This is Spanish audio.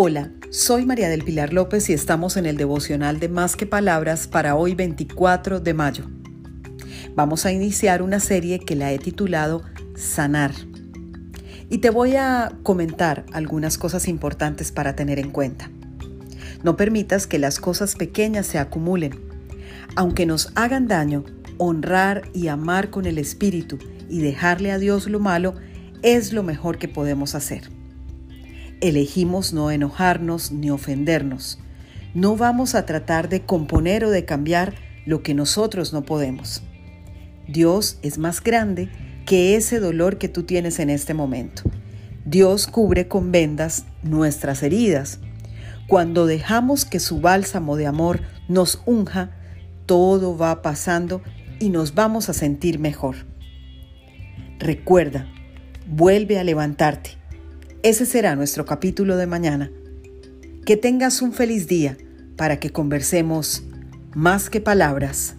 Hola, soy María del Pilar López y estamos en el devocional de Más que Palabras para hoy 24 de mayo. Vamos a iniciar una serie que la he titulado Sanar. Y te voy a comentar algunas cosas importantes para tener en cuenta. No permitas que las cosas pequeñas se acumulen. Aunque nos hagan daño, honrar y amar con el Espíritu y dejarle a Dios lo malo es lo mejor que podemos hacer. Elegimos no enojarnos ni ofendernos. No vamos a tratar de componer o de cambiar lo que nosotros no podemos. Dios es más grande que ese dolor que tú tienes en este momento. Dios cubre con vendas nuestras heridas. Cuando dejamos que su bálsamo de amor nos unja, todo va pasando y nos vamos a sentir mejor. Recuerda, vuelve a levantarte ese será nuestro capítulo de mañana. Que tengas un feliz día para que conversemos más que palabras